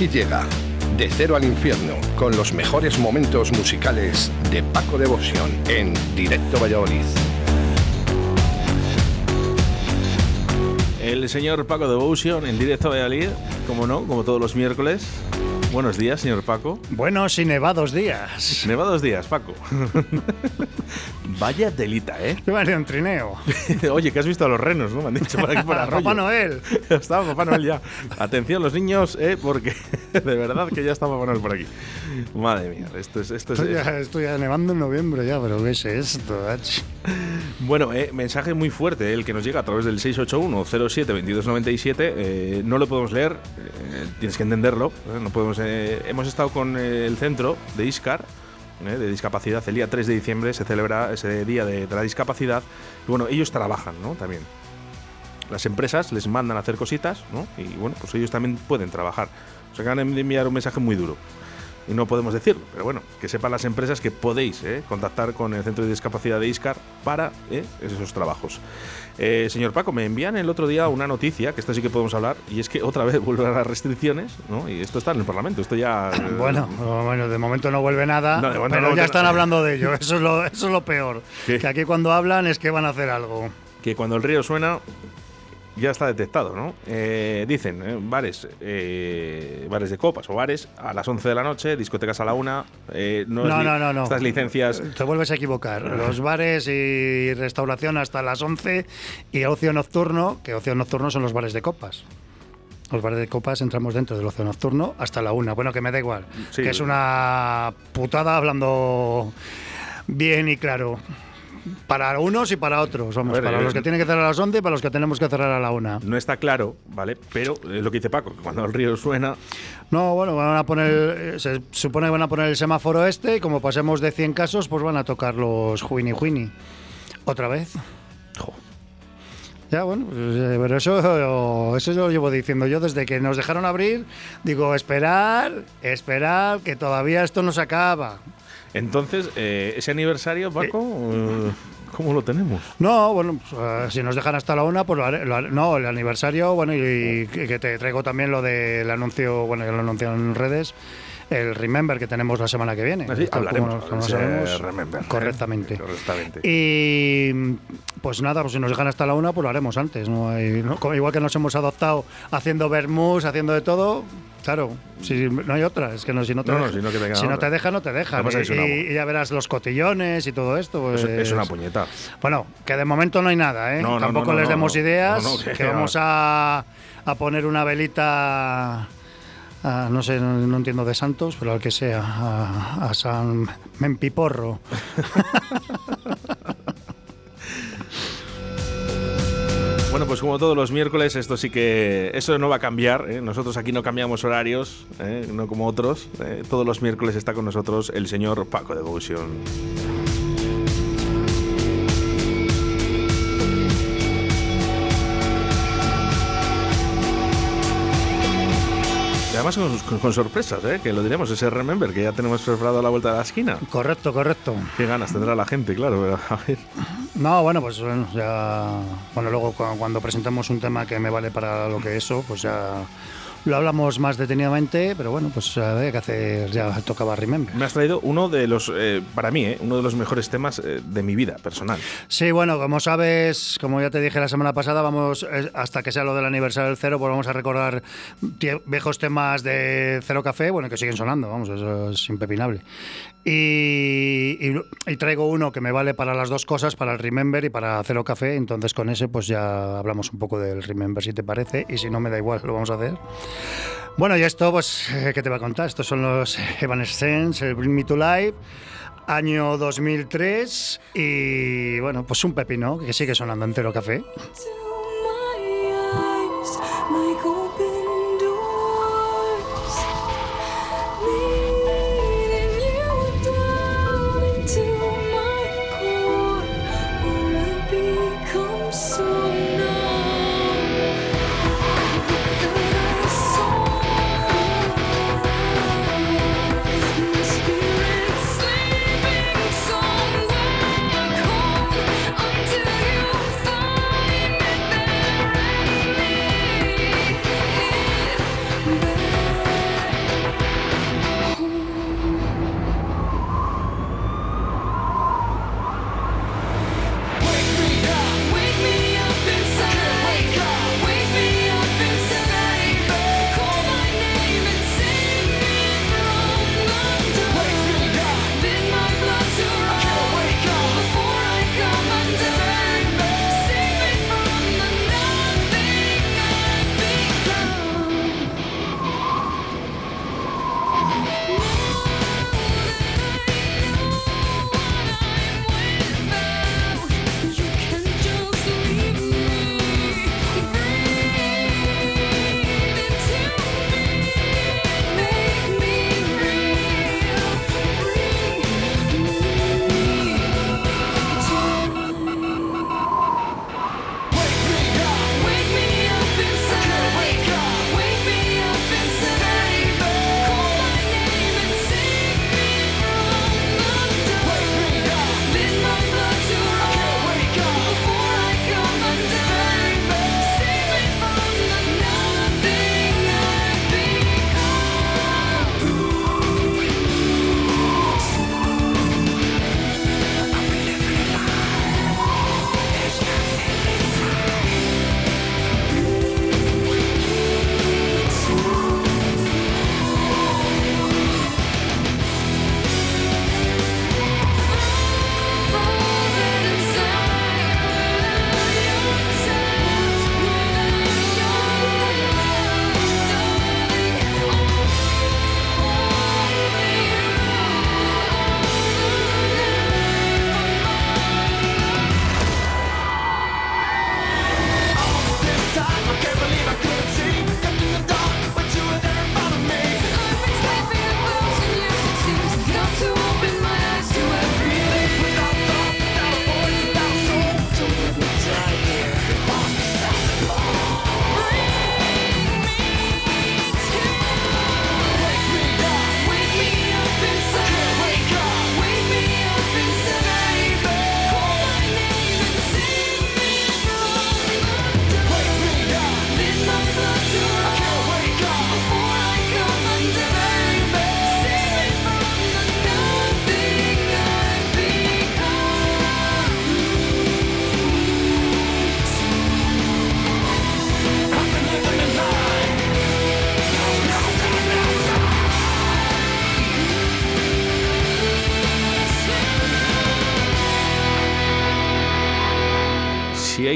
Aquí llega De Cero al Infierno con los mejores momentos musicales de Paco Devoción en Directo Valladolid. El señor Paco Devotion en directo Valladolid, como no, como todos los miércoles. Buenos días, señor Paco. Buenos y nevados días. Nevados días, Paco. Vaya delita, ¿eh? Vale un trineo. Oye, que has visto a los renos, ¿no? Me han dicho por aquí por Arroyo. Papá Noel. Está Papá Noel ya. Atención los niños, ¿eh? Porque de verdad que ya está Papá Noel por aquí. Madre mía, esto es... Esto es, Estoy ya, estoy ya nevando en noviembre ya, pero ¿qué es esto? Bueno, eh, mensaje muy fuerte, el que nos llega a través del 681-07-2297. eh, no lo podemos leer, eh, tienes que entenderlo. eh, no podemos, eh, hemos estado con eh, el centro de ISCAR, eh, de discapacidad. El día 3 de diciembre se celebra ese día de, la discapacidad. Y bueno, ellos trabajan, ¿no? También. Las empresas les mandan a hacer cositas, ¿no? Y bueno, pues ellos también pueden trabajar. Nos acaban de enviar un mensaje muy duro y no podemos decirlo, pero bueno, que sepan las empresas que podéis eh, contactar con el Centro de Discapacidad de ISCAR para eh, esos trabajos. Eh, señor Paco, me envían el otro día una noticia, que esto sí que podemos hablar, y es que otra vez vuelven las restricciones, ¿no? Y esto está en el Parlamento, esto ya... Bueno, bueno, de momento no vuelve nada, No, pero no- ya están hablando de ello. Eso es lo, eso es lo peor. ¿Qué? Que aquí cuando hablan es que van a hacer algo. que cuando el río suena ya está detectado, ¿no? Eh, dicen, eh, bares, eh, bares de copas o bares a las 11 de la noche, discotecas a la 1. eh, no, No, no, no, no. Estas licencias... Te vuelves a equivocar. Los bares y restauración hasta las 11 y ocio nocturno, que ocio nocturno son los bares de copas. Los bares de copas entramos dentro del ocio nocturno hasta la una. Bueno, que me da igual. Sí. Que es una putada hablando bien y claro. Para unos y para otros. Vamos, ver, para eh, los que tienen que cerrar a las 11 y para los que tenemos que cerrar a la una. No está claro, ¿vale? Pero es lo que dice Paco, que cuando el río suena, No, bueno, van a poner, eh, se supone que van a poner el semáforo este y como pasemos de 100 casos, pues van a tocar los Juini Juini. Otra vez. jo, Ya, bueno, pues, eh, pero eso, eso lo llevo diciendo yo desde que nos dejaron abrir. Digo, esperar, esperar, que todavía esto no se acaba. Entonces, eh, ese aniversario, Paco, eh, ¿cómo lo tenemos? No, bueno, pues, eh, si nos dejan hasta la una, pues lo haré- lo haré- no, el aniversario, bueno, y, y que que te traigo también lo del anuncio, bueno, ya lo anunciaron en redes, el Remember que tenemos la semana que viene. Así, como hablaremos como Remember, ¿eh? correctamente. Correctamente. Y pues nada, pues si nos dejan hasta la una, pues lo haremos antes. ¿no? Hay- ¿no? Igual que nos hemos adoptado haciendo vermús, haciendo de todo, claro, si no hay otra, es que no, si no te, No, no, deja, si no que si no te deja, no te deja. Y, y ya verás los cotillones y todo esto. Pues, Es, es una puñeta. bueno, que de momento no hay nada, ¿eh? Tampoco les demos ideas, que vamos a, a poner una velita, a, no sé, no, no entiendo de santos, pero al que sea, a, a San Mempiporro. pues como todos los miércoles, esto sí que. Eso no va a cambiar. ¿eh? Nosotros aquí no cambiamos horarios, ¿eh? no como otros. ¿eh? Todos los miércoles está con nosotros el señor Paco Devotion. Además con, con- con sorpresas, ¿eh? que lo diremos, ese Remember que ya tenemos preparado a la vuelta de la esquina. Correcto, correcto. Qué ganas tendrá la gente, claro. pero, a ver. No, bueno, pues bueno, ya. Bueno, luego cu- cuando presentemos un tema que me vale para lo que eso, pues ya lo hablamos más detenidamente, pero bueno, pues había que hacer, ya tocaba Remember. Me has traído uno de los, eh, para mí, eh, uno de los mejores temas eh, de mi vida personal. Sí, bueno, como sabes, como ya te dije la semana pasada, vamos, hasta que sea lo del aniversario del cero, pues vamos a recordar viejos temas de Cero Café, bueno, que siguen sonando, vamos, eso es impepinable. Y, y- y traigo uno que me vale para las dos cosas, para el Remember y para Cero Café, entonces con ese pues ya hablamos un poco del Remember, si te parece, y si no me da igual, lo vamos a hacer. Bueno, y esto, pues, eh, ¿qué te va a contar? Estos son los Evanescence, el Bring Me to Life. año 2003 y bueno, pues un pepino que sigue sonando en Cero Café.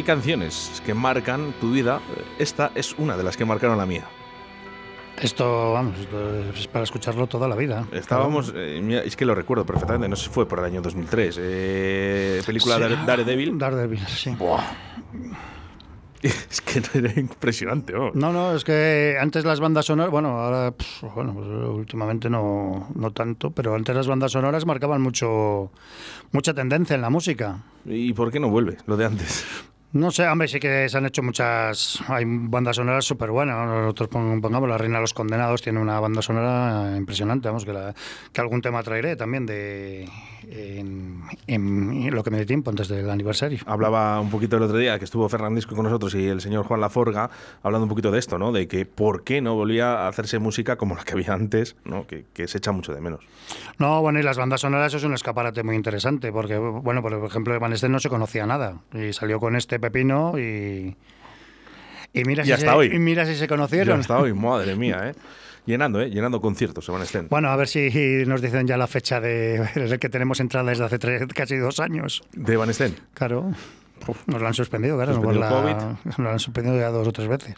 Canciones que marcan tu vida, esta es una de las que marcaron la mía. Esto, vamos, esto es para escucharlo toda la vida. Estábamos, eh, es que lo recuerdo perfectamente, no sé si fue por el año 2003. eh, película Sí. Daredevil. Daredevil, sí. Buah. Es que era impresionante, ¿no? No, no, es que antes las bandas sonoras, bueno, ahora, pf, bueno, pues, últimamente no, no tanto, pero antes las bandas sonoras marcaban mucho, mucha tendencia en la música. ¿Y por qué no vuelve lo de antes? No sé, hombre, sí que se han hecho muchas. Hay bandas sonoras súper buenas. ¿no? Nosotros pon- pongamos La Reina de los Condenados, tiene una banda sonora impresionante. Vamos, que, la- que algún tema traeré también de en, en lo que me dé tiempo antes del aniversario. Hablaba un poquito el otro día que estuvo Fernandisco con nosotros y el señor Juan Laforga hablando un poquito de esto, ¿no? De que por qué no volvía a hacerse música como la que había antes, ¿no? Que, que se echa mucho de menos. No, bueno, y las bandas sonoras eso es un escaparate muy interesante, porque, bueno, por ejemplo, Van Esten no se conocía nada, y salió con este pepino y. Y mira, Y si, hasta se, hoy. y mira si se conocieron. Ya hasta hoy, madre mía, ¿eh? Llenando, ¿eh? Llenando conciertos, se van a estén. Bueno, a ver si nos dicen ya la fecha de el que tenemos entrada desde hace tres- casi dos años. De Van Esten. Claro. Nos lo han suspendido, claro. la- Nos lo han suspendido ya dos o tres veces.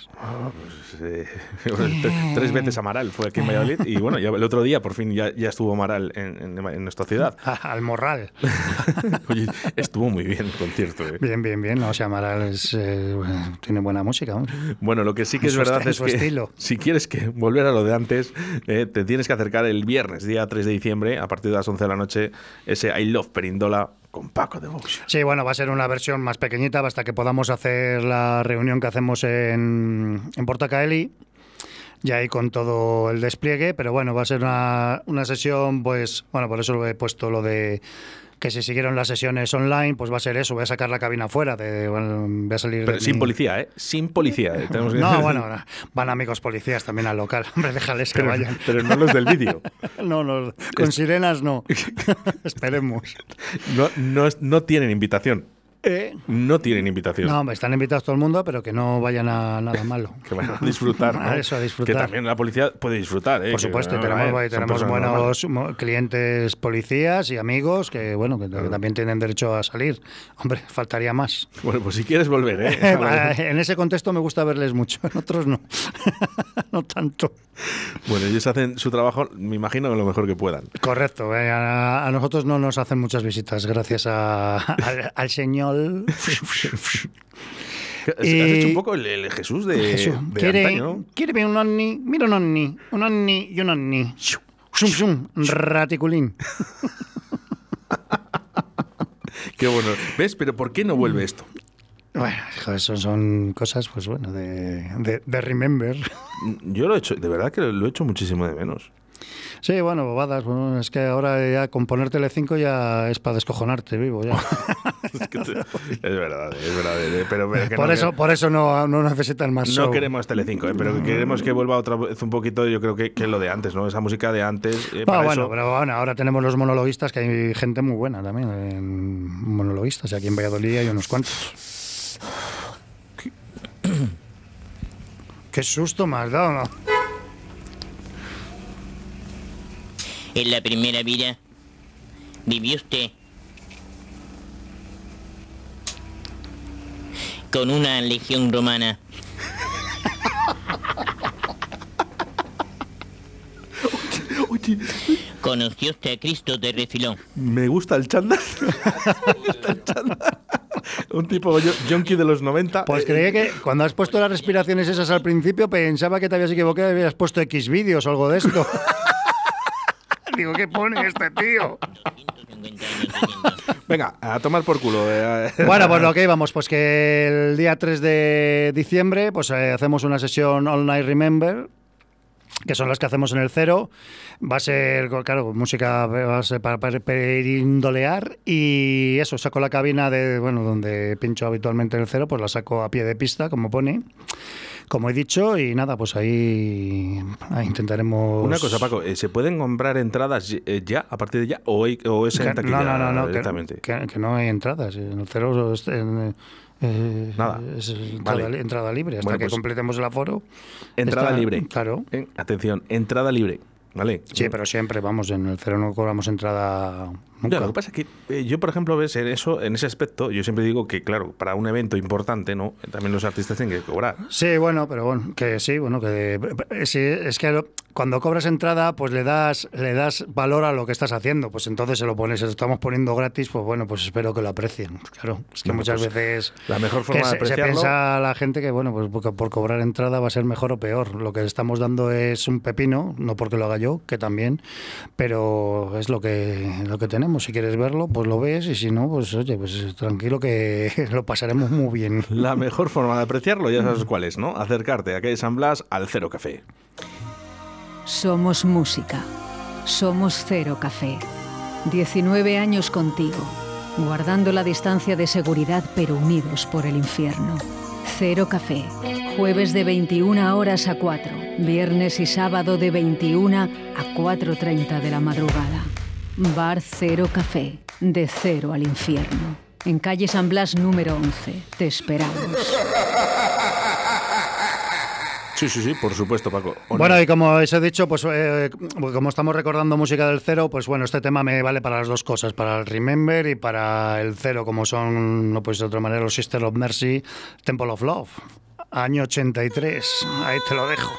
Eh, tre- tres veces Amaral fue aquí en Valladolid y bueno, ya el otro día por fin ya, ya estuvo Amaral en, en- en nuestra ciudad. Al morral. Oye, estuvo muy bien el concierto. eh. Bien, bien, bien. No, o sea, Amaral es, eh, bueno, tiene buena música. Bueno, lo que sí que En es verdad es su que estilo. si quieres que volver a lo de antes, eh, te tienes que acercar el viernes, día 3 de diciembre, a partir de las 11 de la noche, ese I Love Perindola con Paco de. Sí, bueno, va a ser una versión más pequeñita hasta que podamos hacer la reunión que hacemos en, en Portacaeli. Y ahí con todo el despliegue, pero bueno, va a ser una, una sesión, pues, bueno, por eso he puesto lo de que si siguieron las sesiones online, pues va a ser eso, voy a sacar la cabina fuera, de, bueno, voy a salir Pero de sin policía, ¿eh? Sin policía. eh, tenemos que- No, bueno, van amigos policías también al local, hombre, déjales que pero, vayan. pero no los del vídeo. No, no, con sirenas no. Esperemos. No, no, no tienen invitación. Eh, No tienen invitación. No, están invitados todo el mundo, pero que no vayan a nada malo. Que vayan a disfrutar, ¿no? Eso, a disfrutar. Que también la policía puede disfrutar, ¿eh? Por Que, supuesto, bueno, tenemos, son tenemos normales. buenos mo- clientes policías y amigos que, bueno, que, que también tienen derecho a salir. Hombre, faltaría más. Bueno, pues si quieres volver, ¿eh? en ese contexto me gusta verles mucho, en otros no. no tanto. bueno, ellos hacen su trabajo, me imagino, lo mejor que puedan. Correcto, eh, a, a nosotros no nos hacen muchas visitas, gracias a- al, al señor. Has Y- hecho un poco el, el Jesús de, Jesús, de ¿quiere, antaño, quiere ver un ovni? Mira un ovni, un ovni y un ovni. Shum, shum, raticulín. Qué bueno. ¿Ves? Pero ¿por qué no vuelve esto? Bueno, hijo, eso son cosas, pues bueno, de, de, de remember. Yo lo he hecho, de verdad que lo he hecho muchísimo de menos. Sí, bueno, bobadas. Bueno, es que ahora ya con poner Telecinco ya es para descojonarte vivo. Ya. Es, que te- es verdad, es verdad. eh, Pero, que por, no, eso, que- por eso no, no necesitan más no show. queremos Telecinco, eh, pero que queremos que vuelva otra vez un poquito, yo creo que, que lo de antes, ¿no? Esa música de antes. eh, Ah, para bueno, eso- pero bueno, ahora tenemos los monologuistas, que hay gente muy buena también, en monologuistas. y Aquí en Valladolid hay unos cuantos. Qué susto me has dado, ¿no? En la primera vida vivió usted con una legión romana. Conoció usted a Cristo de refilón. Me gusta el chándal. Me gusta el chándal. un tipo yo- yonki de los 90. Pues creía que cuando has puesto las respiraciones esas al principio pensaba que te habías equivocado y habías puesto X vídeos o algo de esto. Digo, ¿qué pone este tío? 150 años viviendo. Venga, a tomar por culo. eh. Bueno, pues lo que íbamos, pues que el día 3 de diciembre pues eh, hacemos una sesión All Night Remember, que son las que hacemos en el cero. Va a ser, claro, música va a ser para, para perindolear y eso, saco la cabina de, bueno, donde pincho habitualmente en el cero, pues la saco a pie de pista, como pone. Como he dicho, y nada, pues ahí, ahí intentaremos... Una cosa, Paco, eh, ¿se pueden comprar entradas eh, ya, a partir de ya, o, hay- o es en Que- taquilla no, no, no, no, que, directamente? que- que no hay entradas. En el cero es, en, eh, Nada. es entrada, Vale. entrada libre. Hasta Bueno, que pues, completemos el aforo. Entrada está- libre. Claro. Eh, atención, entrada libre. ¿Vale? Sí, pero siempre, vamos, en el cero no cobramos entrada nunca. Ya, lo que pasa es que eh, yo, por ejemplo, ves en eso, en ese aspecto, yo siempre digo que, claro, para un evento importante, ¿no? También los artistas tienen que cobrar. Sí, bueno, pero bueno, que sí, bueno, que eh, sí, es que cuando cobras entrada, pues le das, le das valor a lo que estás haciendo. Pues entonces se lo pones, se lo estamos poniendo gratis, pues bueno, pues espero que lo aprecien. Claro, es que muchas pues, veces la mejor forma de se, se apreciarlo- piensa la gente que bueno, pues porque por cobrar entrada va a ser mejor o peor. Lo que estamos dando es un pepino, no porque lo haga yo, que también, pero es lo que lo que tenemos. Si quieres verlo, pues lo ves y si no, pues oye, pues tranquilo que lo pasaremos muy bien. La mejor forma de apreciarlo, ya sabes cuál es, ¿no? Acercarte a calle San Blas al Cero Café. Somos música. Somos Cero Café. 19 años contigo, guardando la distancia de seguridad pero unidos por el infierno. Cero Café. Jueves de 21 horas a 4. Viernes y sábado de 21 a 4.30 de la madrugada. Bar Cero Café. De cero al infierno. En calle San Blas número 11. Te esperamos. Sí, sí, sí, por supuesto, Paco. Bueno, no. y como os he dicho, pues eh, como estamos recordando música del cero, pues bueno, este tema me vale para las dos cosas, para el Remember y para el cero, como son, no pues de otra manera, los Sister of Mercy, Temple of Love, año 83. Ahí te lo dejo.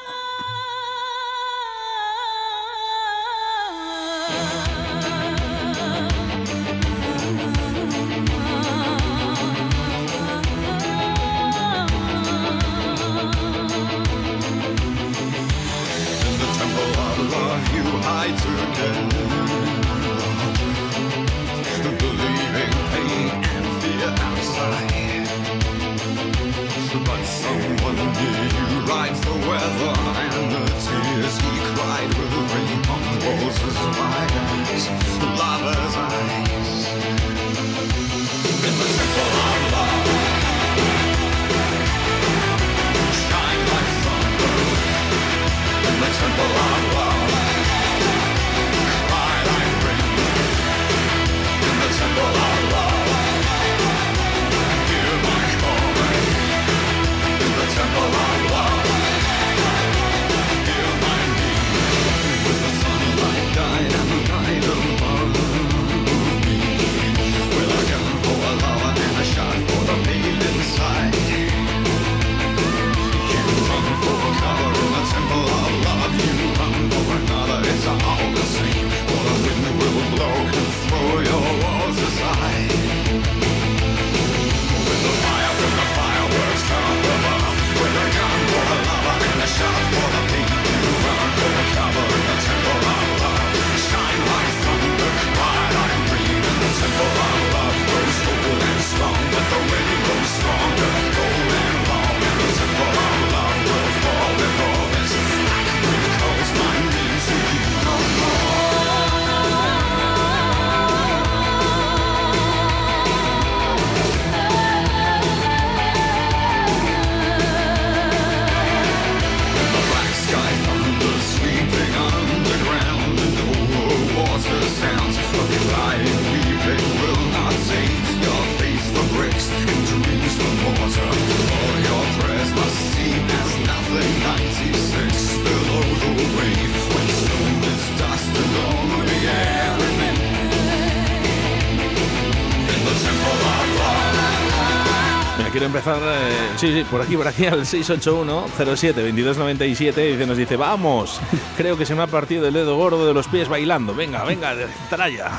Quiero empezar, eh, sí, sí, por aquí, por aquí, al 681-07-2297. Dice, nos dice, vamos, creo que se me ha partido el dedo gordo de los pies bailando. Venga, venga, traya.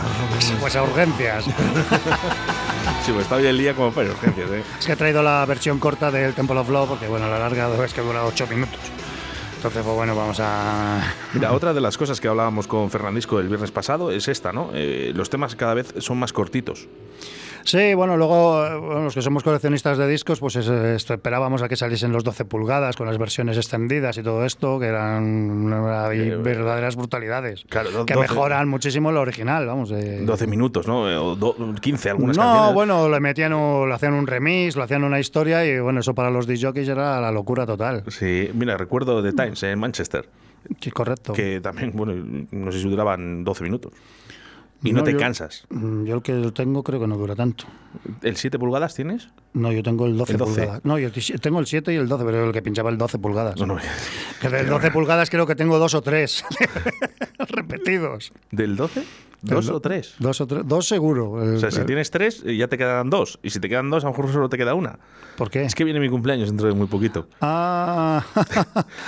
Pues a urgencias. Sí, pues está hoy el día como para urgencias, ¿eh? Es que he traído la versión corta del Temple of Love porque, bueno, la larga es que dura 8 minutos. Entonces, pues bueno, vamos a... Mira, otra de las cosas que hablábamos con Fernandisco el viernes pasado es esta, ¿no? Eh, los temas cada vez son más cortitos. Sí, bueno, luego eh, bueno, los que somos coleccionistas de discos, pues esperábamos a que saliesen los 12 pulgadas con las versiones extendidas y todo esto, que eran una- verdaderas brutalidades. Eh, Claro, do- que 12 mejoran muchísimo lo original, vamos. de- 12 minutos, ¿no? Eh, O do- 15 algunas no, canciones. bueno, le metían, le hacían un remix, le hacían una historia y bueno, eso para los disjockeys era la locura total. Sí, mira, recuerdo The Times en Manchester, Sí, correcto. que también, bueno, no sé si duraban 12 minutos. Y no, No, te yo- cansas. Mm, Yo el que tengo creo que no dura tanto. ¿El 7 pulgadas tienes? No, yo tengo el 12, El 12. pulgadas. No, yo tengo el 7 y el 12, pero el que pinchaba el 12 pulgadas. No, no. Que del 12 pulgadas creo que tengo dos o tres repetidos. ¿Del 12? ¿Dos Del o tres? Dos o tres, dos seguro. El- O sea, si el- tienes tres, eh, ya te quedan dos. Y si te quedan dos, a lo mejor solo te queda una. ¿Por qué? Es que viene mi cumpleaños dentro de muy poquito. Ah.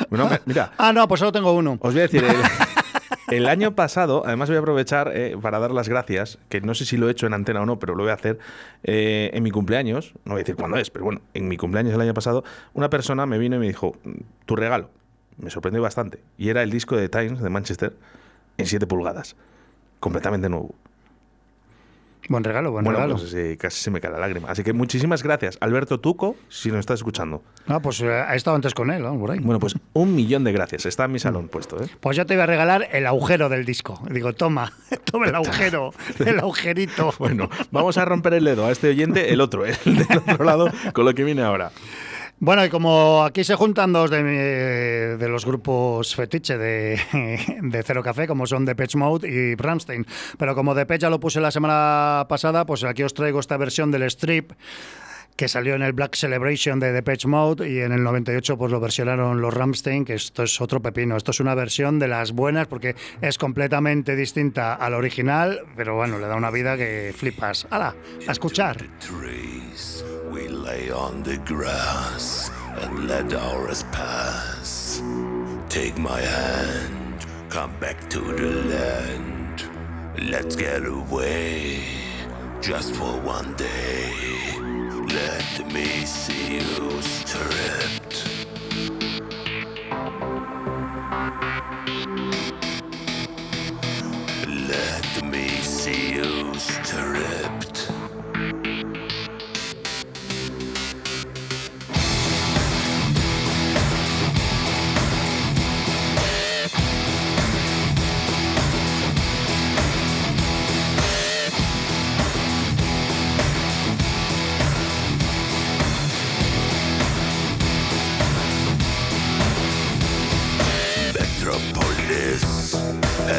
Mira, ah, no, pues solo tengo uno. os voy a decir, el, año pasado, además voy a aprovechar eh, para dar las gracias, que no sé si lo he hecho en antena o no, pero lo voy a hacer eh, en mi cumpleaños, no voy a decir cuándo es, pero bueno, en mi cumpleaños el año pasado, una persona me vino y me dijo, tu regalo, me sorprendió bastante, y era el disco de Times de Manchester en 7 pulgadas, completamente nuevo. Buen regalo, buen bueno, regalo. pues eh, casi se me cae la lágrima. Así que muchísimas gracias, Alberto Tuco, si nos estás escuchando. Ah, pues eh, he estado antes con él, vamos, por ahí. Bueno, pues un millón de gracias. Está en mi salón puesto, ¿eh? Pues yo te voy a regalar el agujero del disco. Digo, toma, toma el agujero, el agujerito. Bueno, vamos a romper el dedo a este oyente, el otro, el del otro lado, con lo que viene ahora. Bueno, y como aquí se juntan dos de, los grupos fetiche de, de Cero Café, como son Depeche Mode y Bramstein, pero como Depeche ya lo puse la semana pasada, pues aquí os traigo esta versión del strip que salió en el Black Celebration de Depeche Mode y en el 98 pues lo versionaron los Ramstein, que esto es otro pepino. Esto es una versión de las buenas porque es completamente distinta al original, pero bueno, le da una vida que flipas. ¡Hala! A escuchar. Lay on the grass and let hours pass. Take my hand, come back to the land. Let's get away just for one day. Let me see you stripped.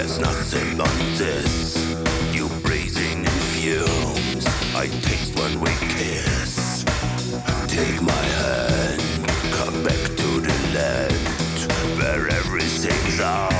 Has nothing on this. You breathing in fumes. I taste when we kiss. Take my hand, come back to the land where everything's ours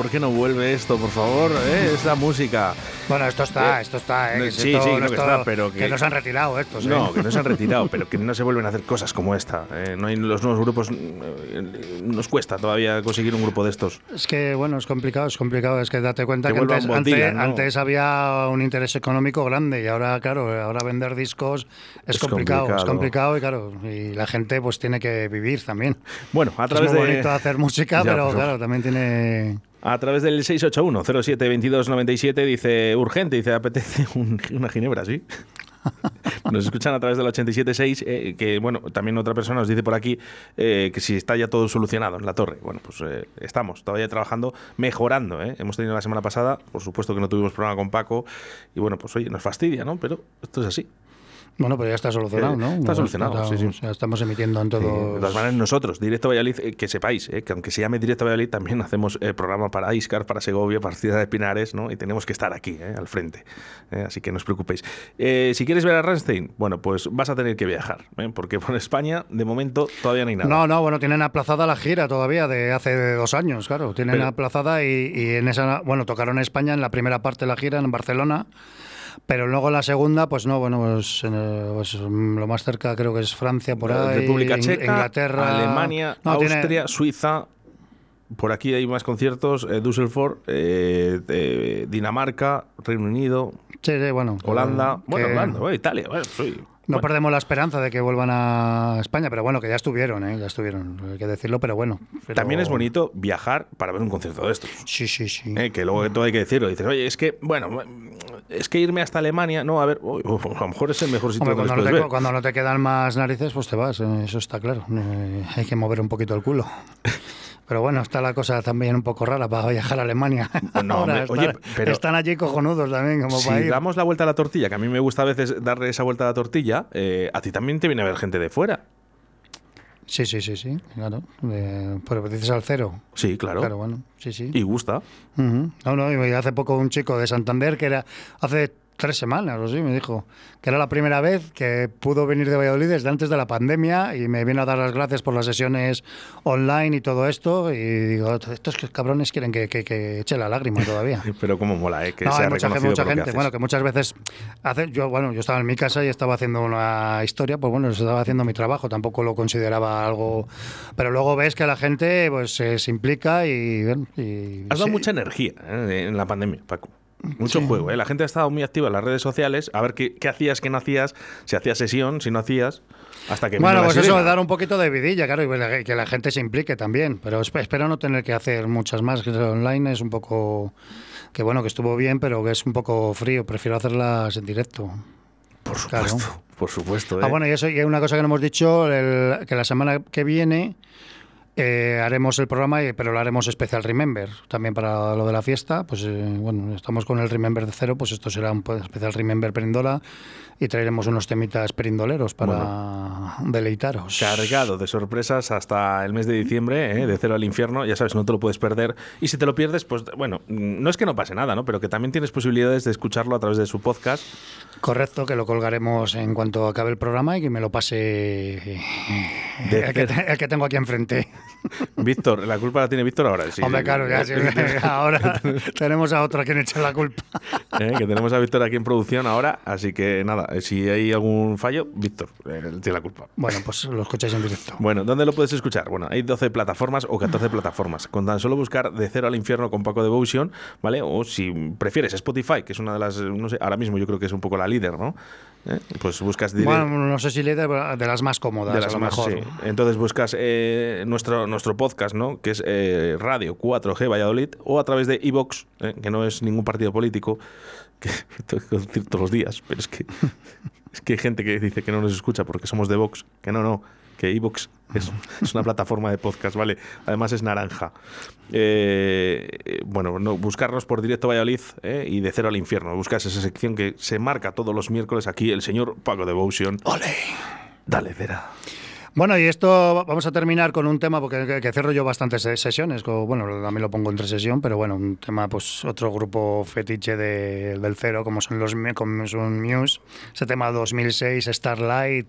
¿por qué no vuelve esto, por favor? ¿eh? Esta música. Bueno, esto está, Eh, esto está, ¿eh? no, que sí, esto- sí, que esto- está, pero que- nos han retirado estos, ¿eh? No, que no se han retirado, pero que no se vuelven a hacer cosas como esta. ¿eh? No hay los nuevos grupos. eh, Nos cuesta todavía conseguir un grupo de estos. Es que, bueno, es complicado, es complicado. Es que date cuenta Que que, antes, antes, ¿no? antes había un interés económico grande y ahora, claro, ahora vender discos es, Es complicado, es complicado. complicado y, claro, y la gente pues tiene que vivir también. Bueno, a Es través muy de. bonito hacer música, Ya, pero pero- claro, también tiene... A través del 681-07-2297 dice urgente, dice apetece un- una ginebra, ¿sí? Nos escuchan a través del 87.6, eh, que bueno, también otra persona nos dice por aquí eh, que si está ya todo solucionado en la torre. Bueno, pues eh, estamos todavía trabajando, mejorando. ¿eh? Hemos tenido la semana pasada, por supuesto que no tuvimos programa con Paco, y bueno, pues oye, nos fastidia, ¿no? Pero esto es así. Bueno, pero ya está solucionado, ¿no? está solucionado, sí, sí. O sea, estamos emitiendo en todo... de todas maneras, nosotros, Directo Valladolid, eh, que sepáis, eh, que aunque se llame Directo Valladolid, también hacemos eh, programa para Iscar, para Segovia, para Ciudad de Pinares, ¿no? Y tenemos que estar aquí, eh, al frente. eh, así que no os preocupéis. Eh, si quieres ver a Rammstein, bueno, pues vas a tener que viajar, eh, porque por España, de momento, todavía no hay nada. No, no, bueno, tienen aplazada la gira todavía de hace dos años, claro. Tienen Pero- aplazada y, y en esa, bueno, tocaron en España en la primera parte de la gira en Barcelona. Pero luego la segunda, pues no, bueno, pues, eh, pues, lo más cerca creo que es Francia, por ahí, República Checa, Inglaterra, Alemania, No, tiene- Austria, Suiza. Por aquí hay más conciertos, eh, Düsseldorf, eh, eh, Dinamarca, Reino Unido, Sí, sí, bueno. Holanda, que- bueno, que Holanda, eh, Italia, bueno, soy- No bueno. perdemos la esperanza de que vuelvan a España, pero bueno, que ya estuvieron, ¿eh? ya estuvieron, hay que decirlo, pero bueno. pero- También es bonito viajar para ver un concierto de estos. Sí, sí, sí. Eh, que luego todo hay que decirlo. Dices, oye, es que, bueno, es que irme hasta Alemania, no, a ver, uy, uf, a lo mejor es el mejor sitio Hombre, cuando, no te, ver. cuando no te quedan más narices, pues te vas, eh, eso está claro. Eh, hay que mover un poquito el culo. Pero bueno, está la cosa también un poco rara para viajar a Alemania. No, Ahora hombre, oye, están, pero- están allí cojonudos también, como Si para ir. damos la vuelta a la tortilla, que a mí me gusta a veces darle esa vuelta a la tortilla, eh, a ti también te viene a ver gente de fuera. Sí, sí, sí, sí, claro. Eh, pero dices al cero. Sí, claro. Claro, bueno, sí, sí. Y gusta. Ujú. No, no, y hace poco un chico de Santander que era hace tres semanas o sí, me dijo que era la primera vez que pudo venir de Valladolid desde antes de la pandemia y me vino a dar las gracias por las sesiones online y todo esto y digo, estos cabrones quieren que, que, que eche la lágrima todavía. Pero cómo mola, ¿eh? Que No, sea hay mucha, gente- mucha que gente, haces. bueno, que muchas veces hace, yo, bueno, yo estaba en mi casa y estaba haciendo una historia, pues bueno, estaba haciendo mi trabajo, tampoco lo consideraba algo, pero luego ves que la gente pues se implica y, y Has dado sí. mucha energía ¿eh? en la pandemia, Paco. Mucho juego, ¿eh? La gente ha estado muy activa en las redes sociales, a ver qué, qué hacías, qué no hacías, si hacías sesión, si no hacías, hasta que Bueno, pues eso, dar un poquito de vidilla, claro, y que la- gente se implique también. Pero esp- espero no tener que hacer muchas más. Que online es un poco. Que bueno, que estuvo bien, pero que es un poco frío. Prefiero hacerlas en directo. Por claro. supuesto, por supuesto. ¿eh? Ah, bueno, y eso, y hay una cosa que no hemos dicho: el- que la semana que viene. Eh, haremos el programa, y- pero lo haremos especial Remember, también para lo de la fiesta. Pues eh, bueno, estamos con el Remember de cero, pues esto será un po- especial Remember Perindola y traeremos unos temitas perindoleros para deleitaros. Cargado de sorpresas hasta el mes de diciembre, ¿eh? de cero al infierno, ya sabes, no te lo puedes perder. Y si te lo pierdes, pues bueno, no es que no pase nada, ¿no? Pero que también tienes posibilidades de escucharlo a través de su podcast. Correcto, que lo colgaremos en cuanto acabe el programa y que me lo pase eh, el, que, el que tengo aquí enfrente. Víctor, la culpa la tiene Víctor ahora. sí. Hombre, claro, ya sí, ahora tenemos a otro a quien echar la culpa. ¿eh? que tenemos a Víctor aquí en producción ahora, así que nada, eh, si hay algún fallo, Víctor eh, tiene la culpa. Bueno, pues lo escucháis en directo. Bueno, ¿dónde lo puedes escuchar? Bueno, hay 12 plataformas o 14 plataformas. Con tan solo buscar De Cero al Infierno con Paco Devotion, ¿vale? O si prefieres Spotify, que es una de las, no sé, ahora mismo yo creo que es un poco la líder, ¿no? ¿Eh? Pues buscas Bueno, no sé si pero de las más cómodas, de las a lo más, mejor. sí. Entonces buscas eh, nuestro, nuestro podcast, ¿no? Que es eh, Radio 4G Valladolid, o a través de iVox, eh, que no es ningún partido político, que tengo que decir todos los días, pero es que, es que hay gente que dice que no nos escucha porque somos de Vox, que no, no, que iVox es, es una plataforma de podcast, ¿vale? Además es naranja. Eh, eh, bueno, no, buscarnos por Directo Valladolid eh, y de cero al infierno. Buscas esa sección que se marca todos los miércoles aquí el señor Paco Devotion. ¡Ole! Dale, Cera. Bueno, y esto vamos a terminar con un tema, porque que, que cierro yo bastantes se- sesiones, co- bueno, también lo pongo entre sesión, pero bueno, un tema, pues otro grupo fetiche de- del cero, como son los como son Muse, ese tema 2006, Starlight,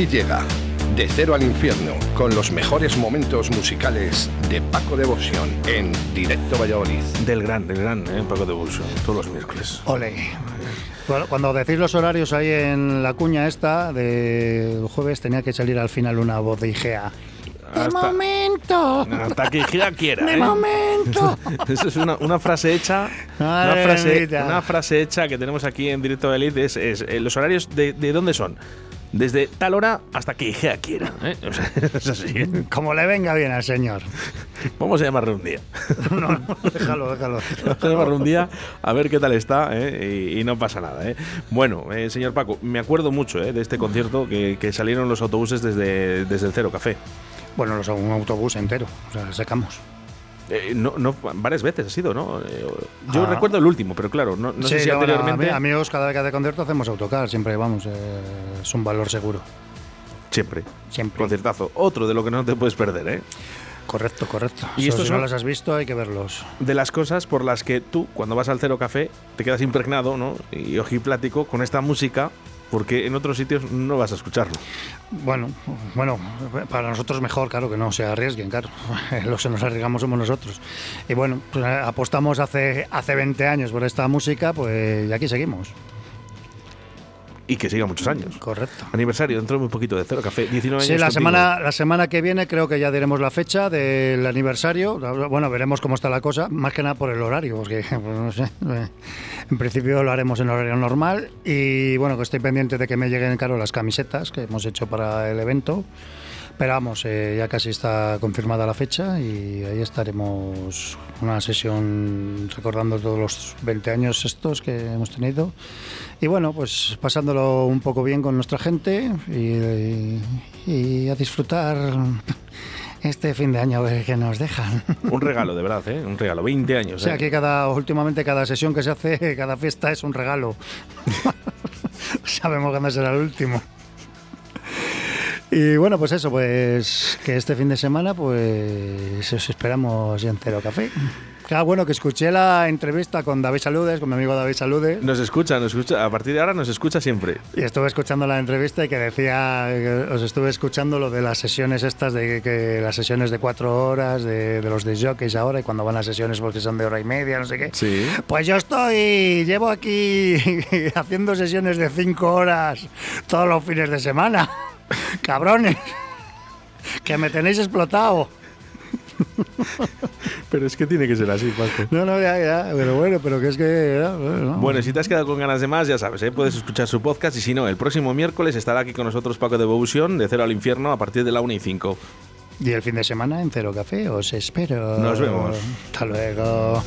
Aquí llega De Cero al Infierno con los mejores momentos musicales de Paco Devoción en Directo Valladolid. Del gran, del gran, ¿eh? Paco de Bulso, todos los miércoles. Ole. Bueno, Cuando decís los horarios ahí en la cuña esta del jueves tenía que salir al final una voz de Igea. ¡De Hasta- momento! Hasta que Gira quiera. ¡De ¿eh? momento! Eso es una, una frase hecha. Una frase, una frase hecha que tenemos aquí en directo de Elite es, es, eh, los horarios de, de dónde son. Desde tal hora hasta que Igea quiera. ¿eh? O sea, es así. Como le venga bien al señor. Vamos a llamarle un día. No, no, déjalo, déjalo. Vamos a llamarle un día a ver qué tal está ¿eh? y, y no pasa nada. ¿eh? Bueno, eh, señor Paco, me acuerdo mucho ¿eh? de este concierto que, que salieron los autobuses desde, desde el Cero Café. Bueno, los- un autobús entero. O sea, secamos. Eh, no, no, varias veces ha sido, ¿no? Eh, yo Ah. recuerdo el último, pero claro, no, no sé Sí, si bueno, anteriormente. ami- amigos, cada vez que hace concierto hacemos autocar. Siempre vamos. eh, es un valor seguro. Siempre. Siempre. Conciertazo. Otro de lo que no te puedes perder, ¿eh? Correcto, correcto. Y estos si no los has visto, hay que verlos. De las cosas por las que tú, cuando vas al Cero Café, te quedas impregnado, ¿no? Y ojiplático con esta música, porque en otros sitios no vas a escucharlo. Bueno, bueno, para nosotros mejor, claro, que no se arriesguen, claro. Los que nos arriesgamos somos nosotros. Y bueno, pues, eh, apostamos hace, hace 20 años por esta música, pues y aquí seguimos. Y que siga muchos años. Correcto. Aniversario dentro de muy poquito de Cero Café, 19 Sí, años. la contigo. semana, la semana que viene creo que ya diremos la fecha del aniversario. Bueno, veremos cómo está la cosa, más que nada por el horario, porque pues, no sé. eh, En principio lo haremos en horario normal y bueno, que estoy pendiente de que me lleguen, claro, las camisetas que hemos hecho para el evento. Pero vamos, eh, ya casi está confirmada la fecha y ahí estaremos una sesión recordando todos los 20 años estos que hemos tenido. Y bueno, pues pasándolo un poco bien con nuestra gente y, y a disfrutar este fin de año a ver qué nos dejan. Un regalo, de verdad, ¿eh? Un regalo. 20 años. O sea, ¿eh? que cada, últimamente cada sesión que se hace, cada fiesta es un regalo. Sabemos cuándo será el último. Y bueno, pues eso, pues que este fin de semana, pues os esperamos en Cero Café. Claro, bueno, que escuché la entrevista con David Saludes, con mi amigo David Saludes. Nos escucha, nos escucha. A partir de ahora nos escucha siempre. Y estuve escuchando la entrevista y que decía, que os estuve escuchando lo de las sesiones estas, de que las sesiones de cuatro horas, de, de los de jockeys ahora, y cuando van las sesiones porque son de hora y media, no sé qué. Sí. Pues yo estoy, llevo aquí haciendo sesiones de cinco horas todos los fines de semana. Cabrones, que me tenéis explotado. Pero es que tiene que ser así, Paco. No, no, ya, ya, pero bueno, pero que es que... no, no. Bueno, si te has quedado con ganas de más, ya sabes, ¿eh? puedes escuchar su podcast y si no, el próximo miércoles estará aquí con nosotros Paco de Evolution de Cero al Infierno a partir de la 1 y 5. Y el fin de semana en Cero Café os espero. Nos vemos. Hasta luego.